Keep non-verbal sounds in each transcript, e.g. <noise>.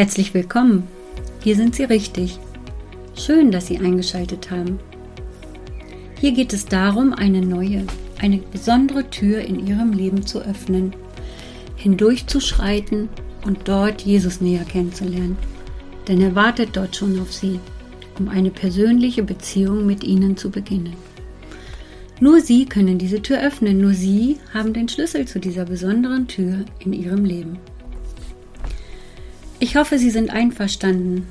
Herzlich willkommen. Hier sind Sie richtig. Schön, dass Sie eingeschaltet haben. Hier geht es darum, eine neue, eine besondere Tür in Ihrem Leben zu öffnen, hindurchzuschreiten und dort Jesus näher kennenzulernen. Denn er wartet dort schon auf Sie, um eine persönliche Beziehung mit Ihnen zu beginnen. Nur Sie können diese Tür öffnen, nur Sie haben den Schlüssel zu dieser besonderen Tür in Ihrem Leben. Ich hoffe, Sie sind einverstanden.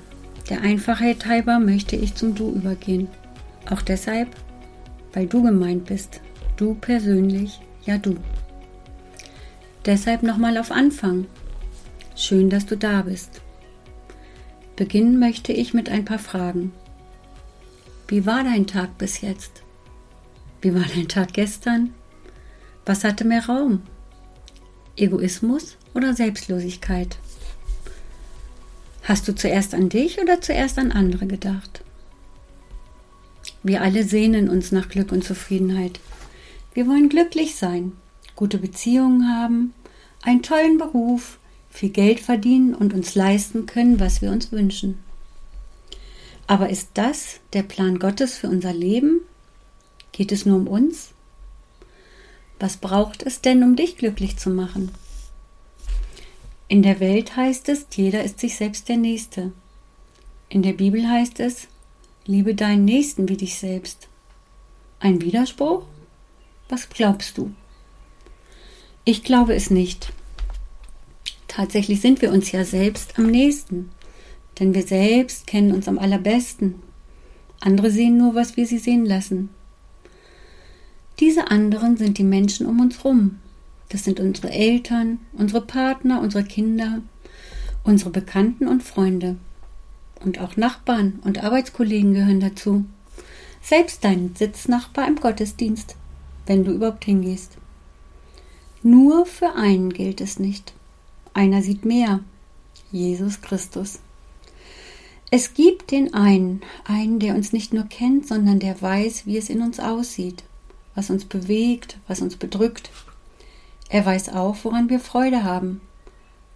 Der Einfachheit halber möchte ich zum Du übergehen. Auch deshalb, weil du gemeint bist. Du persönlich, ja du. Deshalb nochmal auf Anfang. Schön, dass du da bist. Beginnen möchte ich mit ein paar Fragen. Wie war dein Tag bis jetzt? Wie war dein Tag gestern? Was hatte mehr Raum? Egoismus oder Selbstlosigkeit? Hast du zuerst an dich oder zuerst an andere gedacht? Wir alle sehnen uns nach Glück und Zufriedenheit. Wir wollen glücklich sein, gute Beziehungen haben, einen tollen Beruf, viel Geld verdienen und uns leisten können, was wir uns wünschen. Aber ist das der Plan Gottes für unser Leben? Geht es nur um uns? Was braucht es denn, um dich glücklich zu machen? In der Welt heißt es, jeder ist sich selbst der Nächste. In der Bibel heißt es, liebe deinen Nächsten wie dich selbst. Ein Widerspruch? Was glaubst du? Ich glaube es nicht. Tatsächlich sind wir uns ja selbst am nächsten, denn wir selbst kennen uns am allerbesten. Andere sehen nur, was wir sie sehen lassen. Diese anderen sind die Menschen um uns rum, das sind unsere Eltern, unsere Partner, unsere Kinder, unsere Bekannten und Freunde. Und auch Nachbarn und Arbeitskollegen gehören dazu. Selbst dein Sitznachbar im Gottesdienst, wenn du überhaupt hingehst. Nur für einen gilt es nicht. Einer sieht mehr. Jesus Christus. Es gibt den einen, einen, der uns nicht nur kennt, sondern der weiß, wie es in uns aussieht, was uns bewegt, was uns bedrückt, er weiß auch, woran wir Freude haben,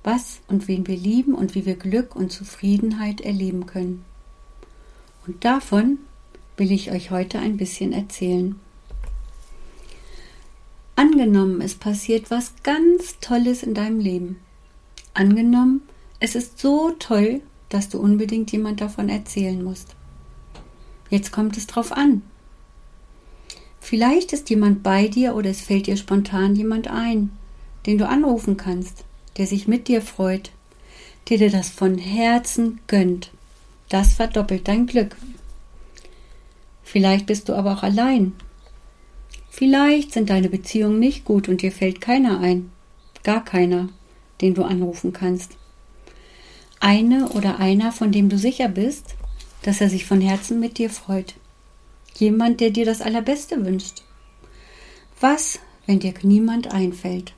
was und wen wir lieben und wie wir Glück und Zufriedenheit erleben können. Und davon will ich euch heute ein bisschen erzählen. Angenommen, es passiert was ganz Tolles in deinem Leben. Angenommen, es ist so toll, dass du unbedingt jemand davon erzählen musst. Jetzt kommt es drauf an, Vielleicht ist jemand bei dir oder es fällt dir spontan jemand ein, den du anrufen kannst, der sich mit dir freut, der dir das von Herzen gönnt. Das verdoppelt dein Glück. Vielleicht bist du aber auch allein. Vielleicht sind deine Beziehungen nicht gut und dir fällt keiner ein, gar keiner, den du anrufen kannst. Eine oder einer, von dem du sicher bist, dass er sich von Herzen mit dir freut. Jemand, der dir das Allerbeste wünscht. Was, wenn dir niemand einfällt?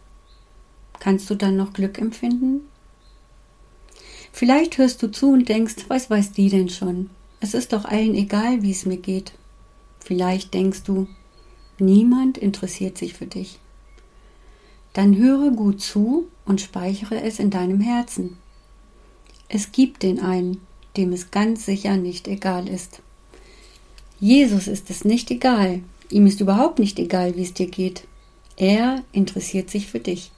Kannst du dann noch Glück empfinden? Vielleicht hörst du zu und denkst, was weiß die denn schon? Es ist doch allen egal, wie es mir geht. Vielleicht denkst du, niemand interessiert sich für dich. Dann höre gut zu und speichere es in deinem Herzen. Es gibt den einen, dem es ganz sicher nicht egal ist. Jesus ist es nicht egal. Ihm ist überhaupt nicht egal, wie es dir geht. Er interessiert sich für dich.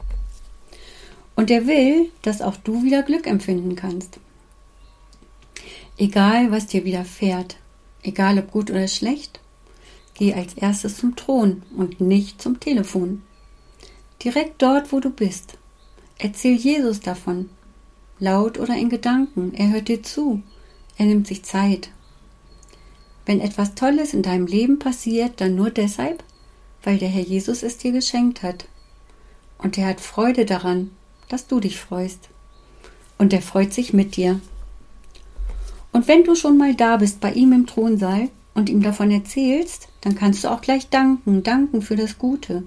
Und er will, dass auch du wieder Glück empfinden kannst. Egal, was dir widerfährt, egal ob gut oder schlecht, geh als erstes zum Thron und nicht zum Telefon. Direkt dort, wo du bist. Erzähl Jesus davon. Laut oder in Gedanken. Er hört dir zu. Er nimmt sich Zeit wenn etwas Tolles in deinem Leben passiert, dann nur deshalb, weil der Herr Jesus es dir geschenkt hat. Und er hat Freude daran, dass du dich freust. Und er freut sich mit dir. Und wenn du schon mal da bist bei ihm im Thronsaal und ihm davon erzählst, dann kannst du auch gleich danken, danken für das Gute,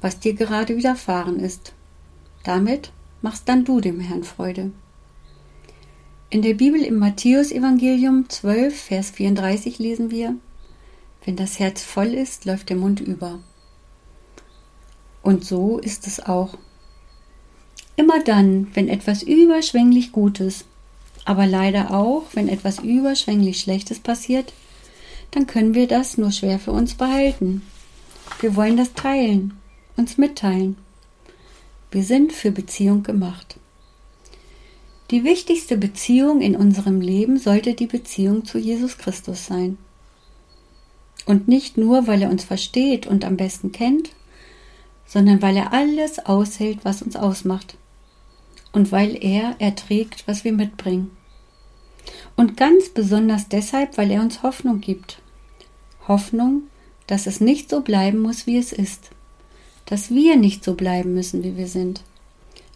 was dir gerade widerfahren ist. Damit machst dann du dem Herrn Freude. In der Bibel im Matthäusevangelium 12, Vers 34 lesen wir, wenn das Herz voll ist, läuft der Mund über. Und so ist es auch. Immer dann, wenn etwas überschwänglich Gutes, aber leider auch, wenn etwas überschwänglich Schlechtes passiert, dann können wir das nur schwer für uns behalten. Wir wollen das teilen, uns mitteilen. Wir sind für Beziehung gemacht. Die wichtigste Beziehung in unserem Leben sollte die Beziehung zu Jesus Christus sein. Und nicht nur, weil er uns versteht und am besten kennt, sondern weil er alles aushält, was uns ausmacht. Und weil er erträgt, was wir mitbringen. Und ganz besonders deshalb, weil er uns Hoffnung gibt. Hoffnung, dass es nicht so bleiben muss, wie es ist. Dass wir nicht so bleiben müssen, wie wir sind.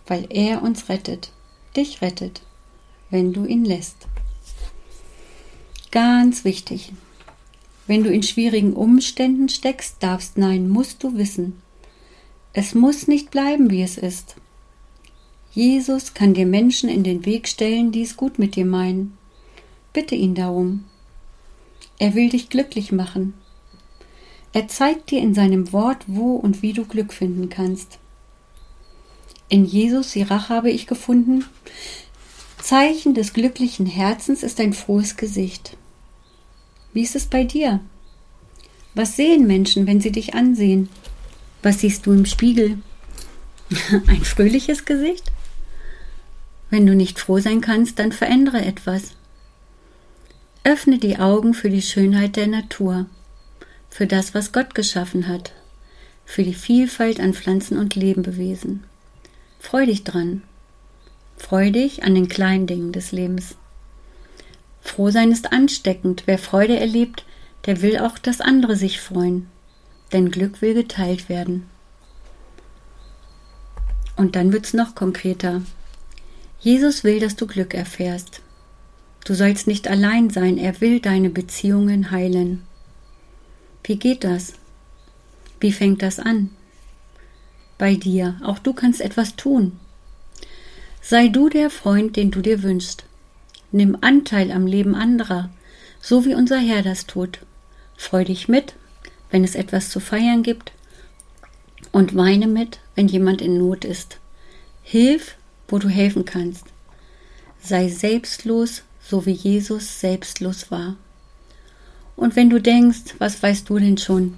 Weil er uns rettet, dich rettet, wenn du ihn lässt. Ganz wichtig. Wenn du in schwierigen Umständen steckst, darfst, nein, musst du wissen, es muss nicht bleiben, wie es ist. Jesus kann dir Menschen in den Weg stellen, die es gut mit dir meinen. Bitte ihn darum. Er will dich glücklich machen. Er zeigt dir in seinem Wort, wo und wie du Glück finden kannst. In Jesus Sirach habe ich gefunden, Zeichen des glücklichen Herzens ist ein frohes Gesicht. Wie ist es bei dir? Was sehen Menschen, wenn sie dich ansehen? Was siehst du im Spiegel? <laughs> Ein fröhliches Gesicht? Wenn du nicht froh sein kannst, dann verändere etwas. Öffne die Augen für die Schönheit der Natur, für das, was Gott geschaffen hat, für die Vielfalt an Pflanzen und Lebewesen. Freu dich dran. Freu dich an den kleinen Dingen des Lebens. Frohsein ist ansteckend. Wer Freude erlebt, der will auch, dass andere sich freuen denn Glück will geteilt werden. Und dann wird's noch konkreter. Jesus will, dass du Glück erfährst. Du sollst nicht allein sein, er will deine Beziehungen heilen. Wie geht das? Wie fängt das an? Bei dir, auch du kannst etwas tun. Sei du der Freund, den du dir wünschst. Nimm Anteil am Leben anderer, so wie unser Herr das tut. Freu dich mit wenn es etwas zu feiern gibt und weine mit, wenn jemand in Not ist. Hilf, wo du helfen kannst. Sei selbstlos, so wie Jesus selbstlos war. Und wenn du denkst, was weißt du denn schon?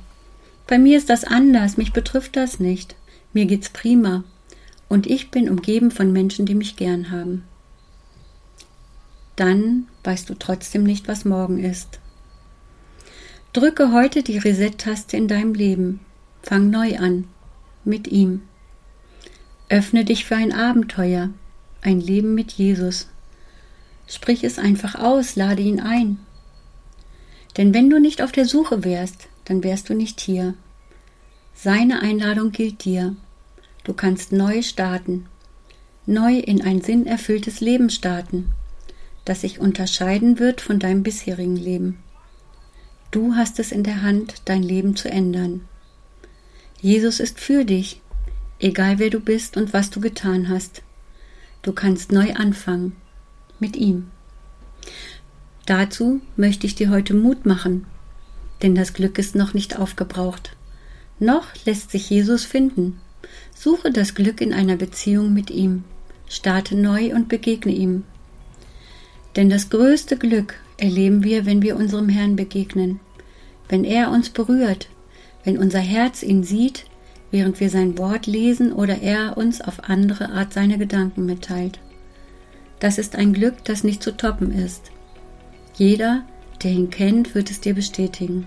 Bei mir ist das anders, mich betrifft das nicht. Mir geht's prima. Und ich bin umgeben von Menschen, die mich gern haben. Dann weißt du trotzdem nicht, was morgen ist. Drücke heute die Reset-Taste in deinem Leben. Fang neu an. Mit ihm. Öffne dich für ein Abenteuer. Ein Leben mit Jesus. Sprich es einfach aus, lade ihn ein. Denn wenn du nicht auf der Suche wärst, dann wärst du nicht hier. Seine Einladung gilt dir. Du kannst neu starten, neu in ein sinnerfülltes Leben starten, das sich unterscheiden wird von deinem bisherigen Leben. Du hast es in der Hand, dein Leben zu ändern. Jesus ist für dich, egal wer du bist und was du getan hast. Du kannst neu anfangen mit ihm. Dazu möchte ich dir heute Mut machen, denn das Glück ist noch nicht aufgebraucht. Noch lässt sich Jesus finden. Suche das Glück in einer Beziehung mit ihm. Starte neu und begegne ihm. Denn das größte Glück erleben wir, wenn wir unserem Herrn begegnen, wenn er uns berührt, wenn unser Herz ihn sieht, während wir sein Wort lesen oder er uns auf andere Art seine Gedanken mitteilt. Das ist ein Glück, das nicht zu toppen ist. Jeder, der ihn kennt, wird es dir bestätigen.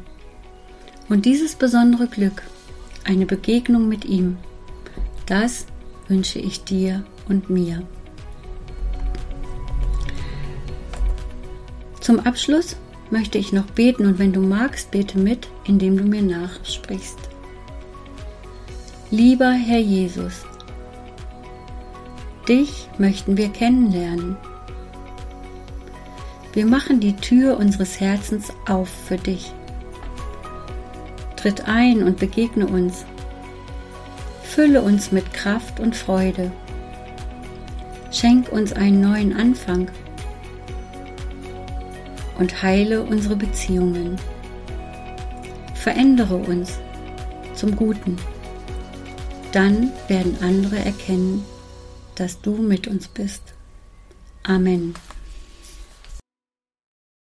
Und dieses besondere Glück, eine Begegnung mit ihm, das wünsche ich dir und mir. Zum Abschluss möchte ich noch beten und wenn du magst, bete mit, indem du mir nachsprichst. Lieber Herr Jesus, dich möchten wir kennenlernen. Wir machen die Tür unseres Herzens auf für dich. Tritt ein und begegne uns. Fülle uns mit Kraft und Freude. Schenk uns einen neuen Anfang und heile unsere Beziehungen. Verändere uns zum Guten. Dann werden andere erkennen, dass du mit uns bist. Amen.